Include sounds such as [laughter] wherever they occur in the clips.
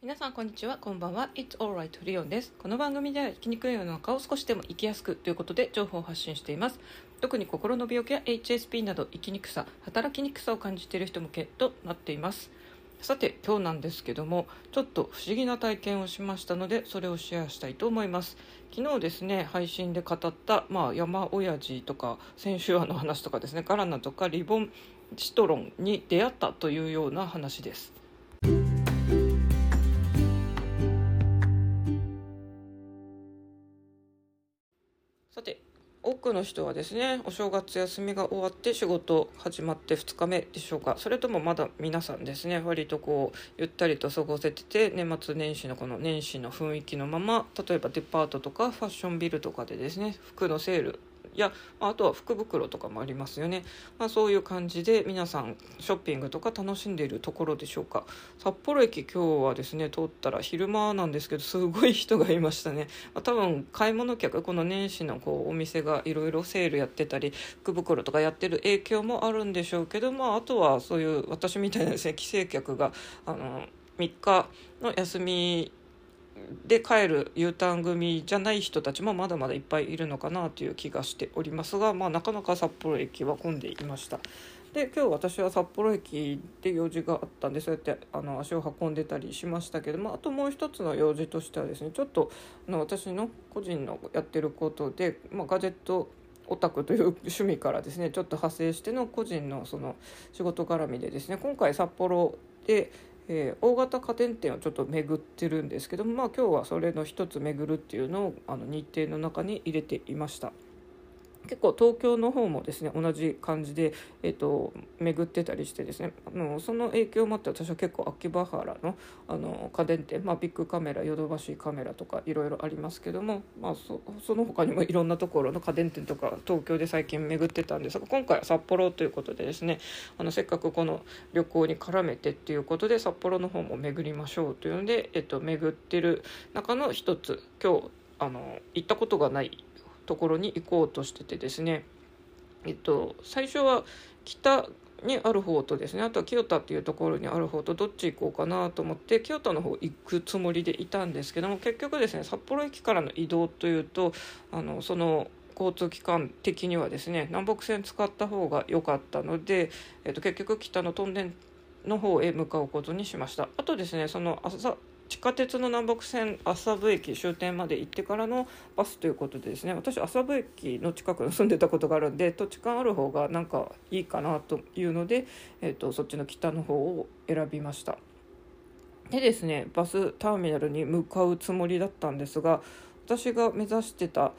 皆さんこんにちは。こんばんは。It's alright リオンです。この番組では生きにくい世の中を少しでも生きやすくということで情報を発信しています。特に心の病気や HSP など生きにくさ働きにくさを感じている人向けとなっています。さて今日なんですけどもちょっと不思議な体験をしましたのでそれをシェアしたいと思います。昨日ですね配信で語った、まあ、山親父とか先週話の話とかですねガラナとかリボンシトロンに出会ったというような話です。くの人はですねお正月休みが終わって仕事始まって2日目でしょうか。それともまだ皆さんですね割とこうゆったりと過ごせてて年末年始のこの年始の雰囲気のまま例えばデパートとかファッションビルとかでですね服のセールやあとは福袋とかもありますよね、まあ、そういう感じで皆さんショッピングとか楽しんでいるところでしょうか。札幌駅今日はですね通ったら昼間なんですけどすごい人がいましたね、まあ、多分買い物客この年始のこうお店がいろいろセールやってたり福袋とかやってる影響もあるんでしょうけど、まあ、あとはそういう私みたいなですね帰省客があの3日の休みで帰る U ターン組じゃない人たちもまだまだいっぱいいるのかなという気がしておりますが、まあ、なかなか札幌駅は混んでいました。で今日私は札幌駅で用事があったんでそうやってあの足を運んでたりしましたけどもあともう一つの用事としてはですねちょっとあの私の個人のやってることで、まあ、ガジェットオタクという趣味からですねちょっと派生しての個人のその仕事絡みでですね今回札幌でえー、大型家電店をちょっと巡ってるんですけども、まあ、今日はそれの一つ巡るっていうのをあの日程の中に入れていました。結構東京の方もですね同じ感じで、えーと、巡ってたりしてですねあのその影響もあって私は結構秋葉原のあの家電店、まあ、ビッグカメラヨドバシカメラとかいろいろありますけども、まあそ、その他にもいろんなところの家電店とか東京で最近巡ってたんですが今回は札幌ということでですねあのせっかくこの旅行に絡めてっていうことで札幌の方も巡りましょうというので、えっと、巡ってる中の一つ今日あの行ったことがないところに行こうとしててですね。えっと最初は北にある方とですねあとは清田っていうところにある方とどっち行こうかなと思って清田の方行くつもりでいたんですけども結局ですね札幌駅からの移動というとあのその交通機関的にはですね南北線使った方が良かったので、えっと、結局北のトンネルの方へ向かうことにしました。あとですねその朝地下鉄の南北線麻布駅終点まで行ってからのバスということでですね。私麻布駅の近くに住んでたことがあるんで土地勘ある方がなんかいいかなというので、えーと、そっちの北の方を選びました。でですねバスターミナルに向かうつもりだったんですが私が目指してた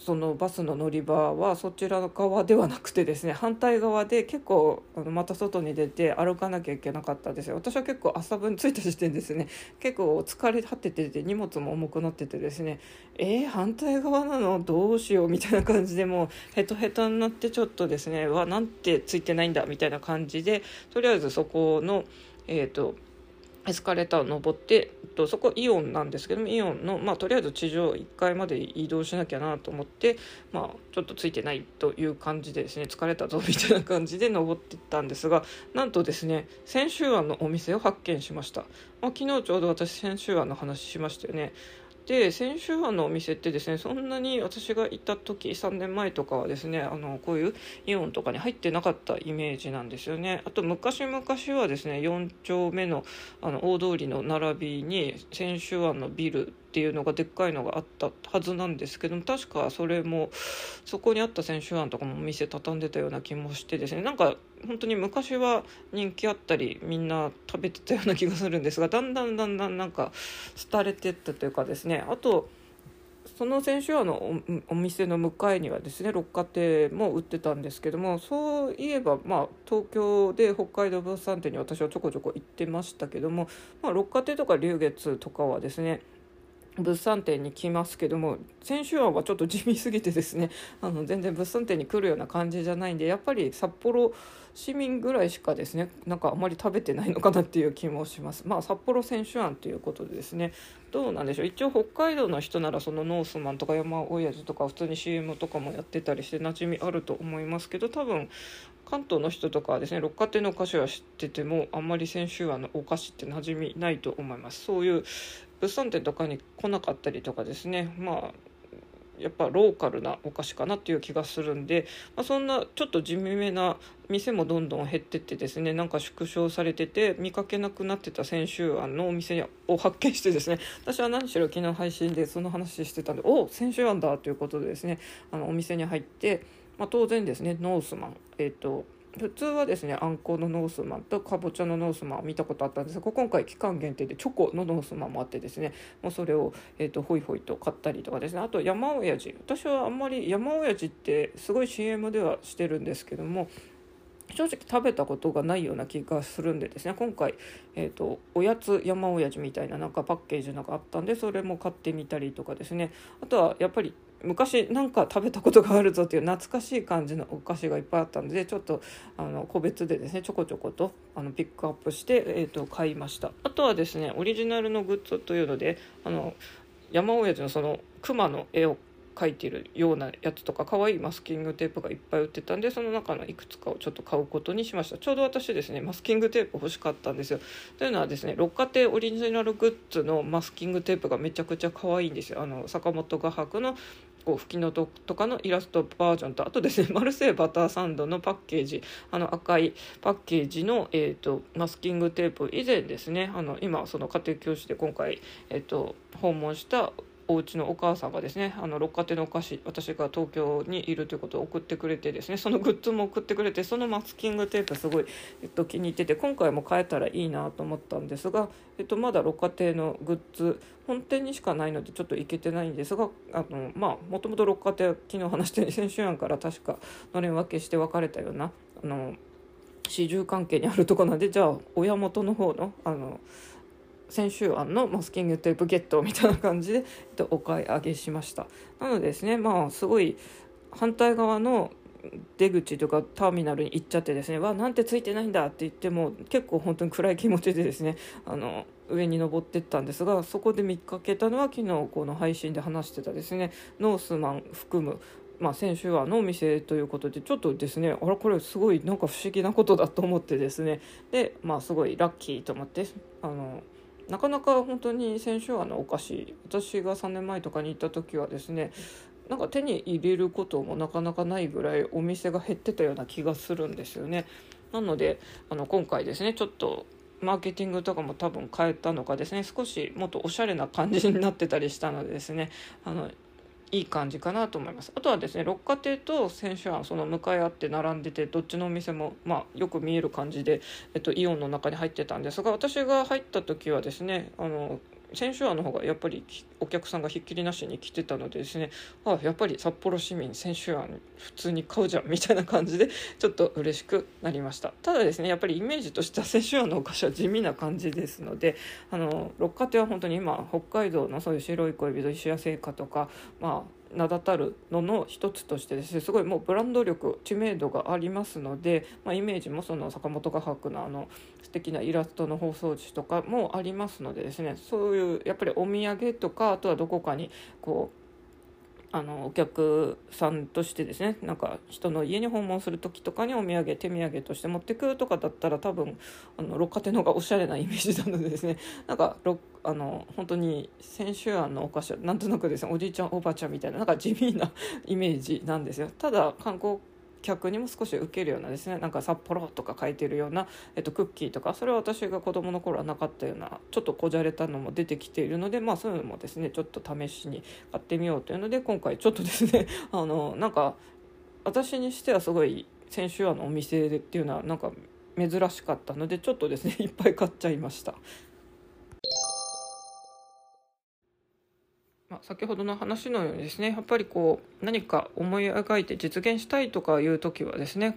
そのバスの乗り場はそちら側ではなくてですね反対側で結構あのまた外に出て歩かなきゃいけなかったですよ。私は結構朝分着いた時点ですね結構疲れ果ててて荷物も重くなっててですねえー、反対側なの？どうしよう？みたいな感じでもうヘトヘトになってちょっとですねわなんてついてないんだ？みたいな感じでとりあえずそこのえっ、ー、とエスカレーターを登ってとそこイオンなんですけどもイオンの、まあ、とりあえず地上1階まで移動しなきゃなと思って、まあ、ちょっとついてないという感じでですね疲れたぞみたいな感じで登っていったんですがなんとですね先週庵のお店を発見しました、まあ、昨日ちょうど私先週庵の話しましたよね。で先週あのお店ってですねそんなに私が行った時3年前とかはですねあのこういうイオンとかに入ってなかったイメージなんですよね。あと昔々はですね4丁目のあの大通りの並びに先週案のビルっていうのがでっかいのがあったはずなんですけども確かそれもそこにあった選手案とかも店畳んでたような気もしてですね。なんか本当に昔は人気あったりみんな食べてたような気がするんですがだんだんだんだんなんか廃れてったというかですね。あとその選手のお店の向かいにはですね六花亭も売ってたんですけどもそういえば、まあ、東京で北海道物産展に私はちょこちょこ行ってましたけども、まあ、六花亭とか龍月とかはですね物産展に来ますけども先週はちょっと地味すぎてですね [laughs] あの全然物産展に来るような感じじゃないんでやっぱり札幌市民ぐらいしかですねなんかあまり食べてないのかなっていう気もします。まあ札幌選手案ということでですねどうなんでしょう。一応北海道の人ならそのノースマンとか山親父とか普通に CM とかもやってたりして馴染みあると思いますけど多分関東の人とかはですね六花亭のお菓子は知っててもあんまり先週はのお菓子って馴染みないと思います。そういう物産展とかに来なかったりとかですね。まあやっぱローカルなお菓子かなっていう気がするんで、まあ、そんなちょっと地味めな店もどんどん減ってってですねなんか縮小されてて見かけなくなってた先週案のお店を発見してですね [laughs] 私は何しろ昨日配信でその話してたんでお先週案だということでですねあのお店に入って、まあ、当然ですねノースマンえっ、ー、と普通はですねあんこのノースマンとかぼちゃのノースマンを見たことあったんですが今回期間限定でチョコのノースマンもあってですねもうそれを、えーと、ホイホイと買ったりとかですねあと山親父。私はあんまり山親父ってすごい CM ではしてるんですけども正直食べたことがないような気がするんでですね今回、えーと、おやつ山親父みたいななんかパッケージなんかあったんでそれも買ってみたりとかですね。あとはやっぱり昔なんか食べたことがあるぞっていう懐かしい感じのお菓子がいっぱいあったのでちょっとあの個別でですねちょこちょことあのピックアップして、えーと、買いました。あとはですねオリジナルのグッズというのであの山親父のその熊の絵を描いてるようなやつとか可愛いマスキングテープがいっぱい売ってたんでその中のいくつかをちょっと買うことにしました。ちょうど私ですねマスキングテープ欲しかったんですよ。というのはですね六花亭オリジナルグッズのマスキングテープがめちゃくちゃ可愛いんですよ。あの坂本画伯のこう吹きのととかのイラストバージョンとあとですね [laughs] マルセイバターサンドのパッケージあの赤いパッケージの、えーと、マスキングテープ以前ですねあの今その家庭教師で今回、えーと訪問したお家のお母さんがですねあの六花亭のお菓子私が東京にいるということを送ってくれてですねそのグッズも送ってくれてそのマスキングテープすごい、えっと、気に入ってて今回も買えたらいいなと思ったんですが、えっと、まだ六花亭のグッズ本店にしかないのでちょっと行けてないんですがあのまあもともと六花亭昨日話したように先週案から確かのれん分けして別れたようなあの始終関係にあるとこなんでじゃあ親元の方のあの先週案のマスキングテープゲットみたいな感じで、えっと、お買い上げしました。なのでですねまあすごい反対側の出口とかターミナルに行っちゃってですねわなんてついてないんだって言っても結構本当に暗い気持ちでですねあの上に登ってったんですがそこで見かけたのは昨日この配信で話してたですねノースマン含むまあ、先週はのお店ということでちょっとですねあれこれすごいなんか不思議なことだと思ってですねでまあすごいラッキーと思ってあのなかなか本当に先週はのお菓子私が3年前とかに行った時はですねなんか手に入れることもなかなかないぐらいお店が減ってたような気がするんですよね。なのであの今回ですねちょっとマーケティングとかも多分変えたのかですね少しもっとおしゃれな感じになってたりしたのでですねあのいい感じかなと思います。あとはですね六花亭と選手庵その向かい合って並んでてどっちのお店も、まあ、よく見える感じで、えっと、イオンの中に入ってたんですが私が入った時はですねあの先週案の方がやっぱりお客さんがひっきりなしに来てたのでですねあやっぱり札幌市民先週案普通に買うじゃんみたいな感じでちょっと嬉しくなりました。ただですねやっぱりイメージとしては先週案のお菓子は地味な感じですのであの六花亭は本当に今北海道のそういう白い恋人石屋製菓とかまあ名だたるのの一つとしてですねすごいもうブランド力知名度がありますので、まあ、イメージもその坂本画伯のあの素敵なイラストの包装紙とかもありますのでですねそういうやっぱりお土産とかあとはどこかにこうあのお客さんとしてですねなんか人の家に訪問する時とかにお土産手土産として持ってくとかだったら多分あの六花亭の方がおしゃれなイメージなのでですね [laughs] なんかあの本当に先週庵のお菓子はなんとなくですねおじいちゃんおばあちゃんみたいななんか地味な [laughs] イメージなんですよ。ただ観光客にも少し受けるようなですねなんか札幌とか書いてるような、えっと、クッキーとかそれは私が子どもの頃はなかったようなちょっとこじゃれたのも出てきているのでまあそういうのもですねちょっと試しに買ってみようというので今回ちょっとですね [laughs] あのなんか私にしてはすごい先週あのお店でっていうのはなんか珍しかったのでちょっとですねいっぱい買っちゃいました。あ、先ほどの話のようにですねやっぱりこう何か思い描いて実現したいとかいう時はですね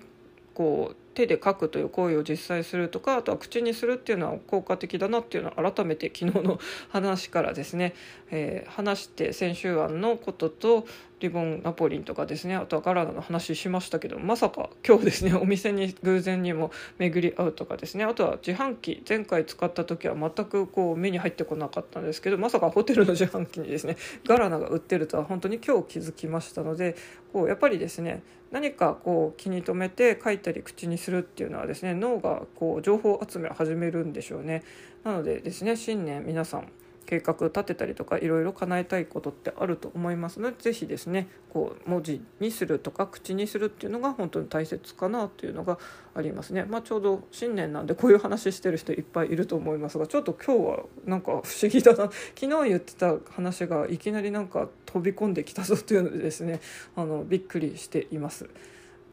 こう手で書くという行為を実際するとかあとは口にするっていうのは効果的だなっていうのは改めて昨日の話からですね、えー、話して先週案のこととリボンナポリンとかですねあとはガラナの話しましたけどまさか今日ですねお店に偶然にも巡り合うとかですねあとは自販機前回使った時は全くこう目に入ってこなかったんですけどまさかホテルの自販機にですねガラナが売ってるとは本当に今日気づきましたのでこうやっぱりですね何かこう気に留めて書いたり口にするっていうのはですね脳がこう情報集め始めるんでしょうね。なのでですね新年皆さん計画立てたりとかいろいろ叶えたいことってあると思いますので是非ですねこう文字にするとか口にするっていうのが本当に大切かなというのがありますね。まあ、ちょうど新年なんでこういう話してる人いっぱいいると思いますがちょっと今日はなんか不思議だな [laughs] 昨日言ってた話がいきなりなんか飛び込んできたぞというのでですねあのびっくりしています。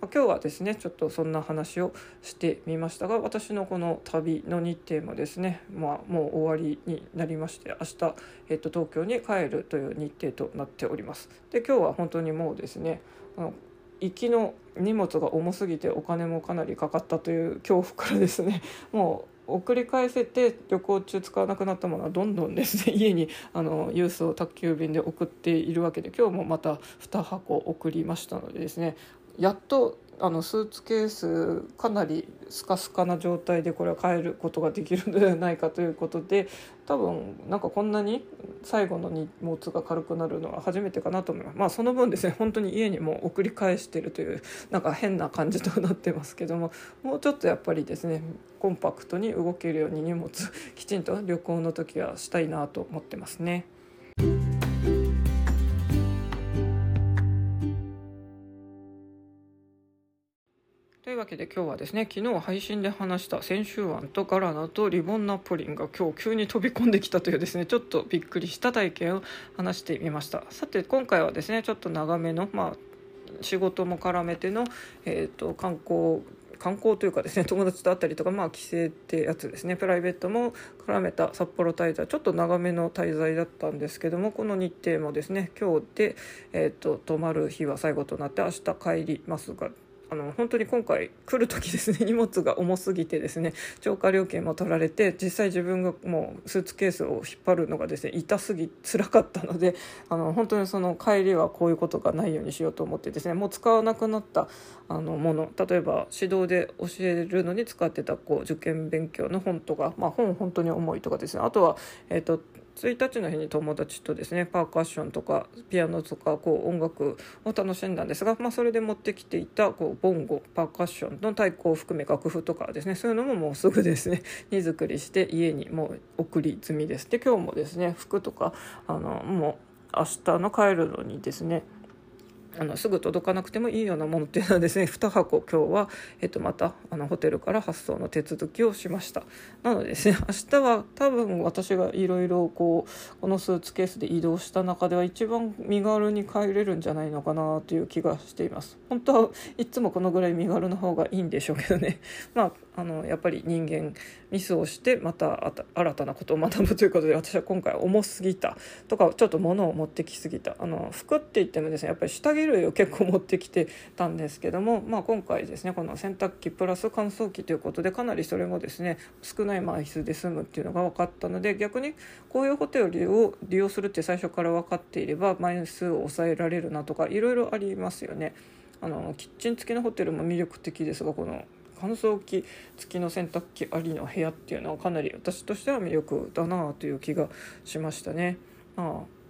今日はですねちょっとそんな話をしてみましたが私のこの旅の日程もですね、まあ、もう終わりになりまして明日、えっと、東京に帰るという日程となっております。で今日は本当にもうですねあの行きの荷物が重すぎてお金もかなりかかったという恐怖からですね [laughs] もう送り返せて旅行中使わなくなったものはどんどんですね [laughs] 家にあの郵送宅急便で送っているわけで今日もまた2箱送りましたのでですねやっとあのスーツケースかなりスカスカな状態でこれは帰ることができるのではないかということで多分なんかこんなに最後の荷物が軽くなるのは初めてかなと思いますまあその分ですね本当に家にも送り返してるというなんか変な感じとなってますけどももうちょっとやっぱりですねコンパクトに動けるように荷物きちんと旅行の時はしたいなと思ってますね。けで今日はですね昨日配信で話した先週案とガラナとリボンナポリンが今日急に飛び込んできたというですねちょっとびっくりした体験を話してみました。さて今回はですねちょっと長めのまあ仕事も絡めての、えーと、観光観光というかですね友達と会ったりとかまあ帰省ってやつですね。プライベートも絡めた札幌滞在ちょっと長めの滞在だったんですけどもこの日程もですね今日で、えーと泊まる日は最後となって明日帰りますがあの本当に今回来る時ですね。[laughs] 荷物が重すぎてですね。超過料金も取られて実際自分がもうスーツケースを引っ張るのがですね痛すぎ辛かったので [laughs] あの本当にその帰りはこういうことがないようにしようと思ってですねもう使わなくなったあのもの例えば指導で教えるのに使ってたこう受験勉強の本とか、まあ、本本当に重いとかですね。あとは、えーと1日の日に友達とですねパーカッションとかピアノとかこう音楽を楽しんだんですが、まあ、それで持ってきていたこうボンゴパーカッションの太鼓を含め楽譜とかですねそういうのももうすぐですね [laughs] 荷造りして家にもう送り済みです。で今日もですね服とかあのもう明日の帰るのにですねあのすぐ届かなくてもいいようなものっていうのはですね [laughs] 2箱今日は、えっと、またあのホテルから発送の手続きをしました。なのでですね [laughs] 明日は多分私がいろいろこうこのスーツケースで移動した中では一番身軽に帰れるんじゃないのかなという気がしています。本当はいつもこのぐらい身軽な方がいいんでしょうけどね。[laughs] まああのやっぱり人間ミスをしてまた新たなことを学ぶということで私は今回重すぎた。とかちょっと物を持ってきすぎた。あの服って言ってもですねやっぱり下着類を結構持ってきてたんですけども、まあ、今回ですねこの洗濯機プラス乾燥機ということでかなりそれもですね少ない枚数で済むっていうのが分かったので逆にこういうホテルを利用するって最初から分かっていれば枚数を抑えられるなとかいろいろありますよね。あのキッチン付きのホテルも魅力的ですがこの乾燥機付きの洗濯機ありの部屋っていうのはかなり私としては魅力だなという気がしましたね。ああ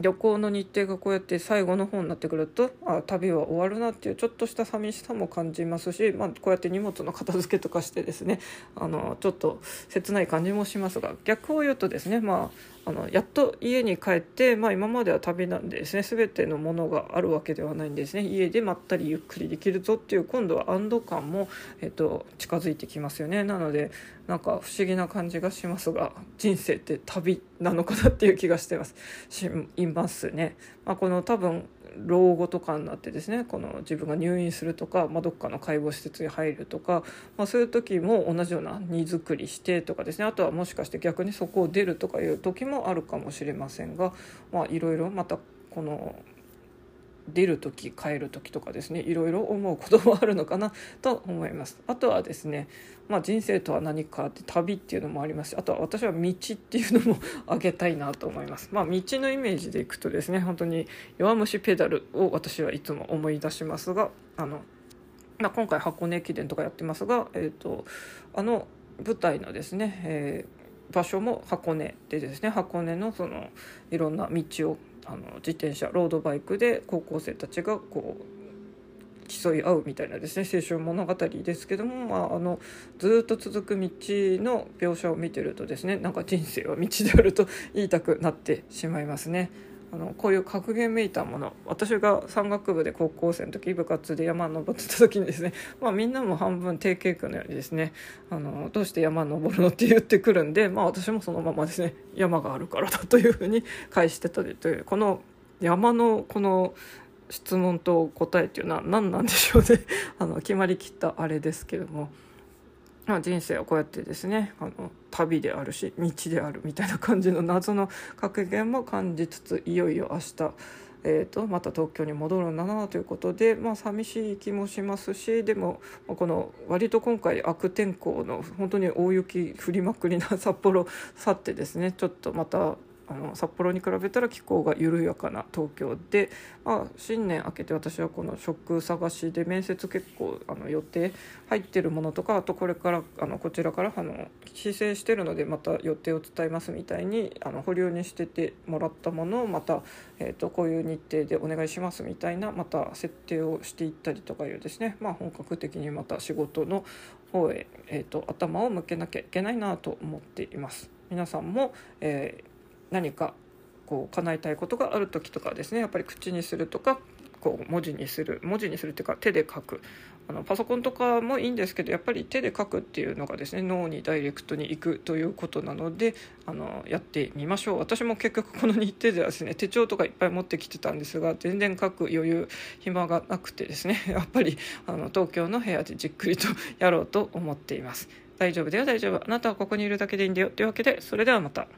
旅行の日程がこうやって最後の方になってくるとあ旅は終わるなっていうちょっとした寂しさも感じますし、まあ、こうやって荷物の片付けとかしてですねあのちょっと切ない感じもしますが逆を言うとですね、まあ、のやっと家に帰って、まあ、今までは旅なんでですね全てのものがあるわけではないんですね。家でまったりゆっくりできるぞっていう今度は安堵感も、えっと、近づいてきますよね。なのでなんか不思議な感じがしますが人生って旅なのかなっていう気がしてます。しいますね。まあ、この多分老後とかになってですねこの自分が入院するとか、まあ、どっかの介護施設に入るとか、まあ、そういう時も同じような荷造りしてとかですねあとはもしかして逆にそこを出るとかいう時もあるかもしれませんが、まあ、いろいろまたこの出る時帰る時とかですねいろいろ思うこともあるのかなと思います。あとはですね、まあ、人生とは何かって旅っていうのもありますしあとは私は道っていうのもあげたいなと思います。まあ道のイメージでいくとですね本当に弱虫ペダルを私はいつも思い出しますがあの、まあ、今回箱根駅伝とかやってますが、えーと、あの舞台のですね、えー、場所も箱根でですね箱根のそのいろんな道をあの自転車ロードバイクで高校生たちがこう競い合うみたいなですね青春物語ですけども、まあ、あのずっと続く道の描写を見てるとですねなんか人生は道であると言いたくなってしまいますね。あのこういう格言めいたもの私が山岳部で高校生の時部活で山登ってた時にですね、[laughs] まあ、みんなも半分定型句のようにですねあのどうして山登るのって言ってくるんで、まあ、私もそのままですね山があるからだというふうに返してたというこの山のこの質問と答えっていうのは何なんでしょうね [laughs] あの決まりきったあれですけども。まあ、人生はこうやってですねあの旅であるし道であるみたいな感じの謎の格言も感じつついよいよ明日、えーと、また東京に戻るんだなということで、まあ、寂しい気もしますしでもこの割と今回悪天候の本当に大雪降りまくりな札幌去ってですねちょっとまたあの札幌に比べたら気候が緩やかな東京で、まあ、新年明けて私はこの職探しで面接結構あの予定入ってるものとかあとこれからあのこちらからあの申請してるのでまた予定を伝えますみたいにあの保留にしててもらったものをまた、えーと、こういう日程でお願いしますみたいなまた設定をしていったりとかいうですね、まあ、本格的にまた仕事の方へ、えーと頭を向けなきゃいけないなと思っています。皆さんも、えー何かこう叶えたいことがある時とかですね。やっぱり口にするとかこう文字にする。文字にするっていうか手で書く。あのパソコンとかもいいんですけどやっぱり手で書くっていうのがですね脳にダイレクトに行くということなのであのやってみましょう。私も結局この日程ではですね手帳とかいっぱい持ってきてたんですが全然書く余裕暇がなくてですね [laughs] やっぱりあの東京の部屋でじっくりとやろうと思っています。大丈夫だよ大丈夫。あなたはここにいるだけでいいんだよ。というわけでそれではまた。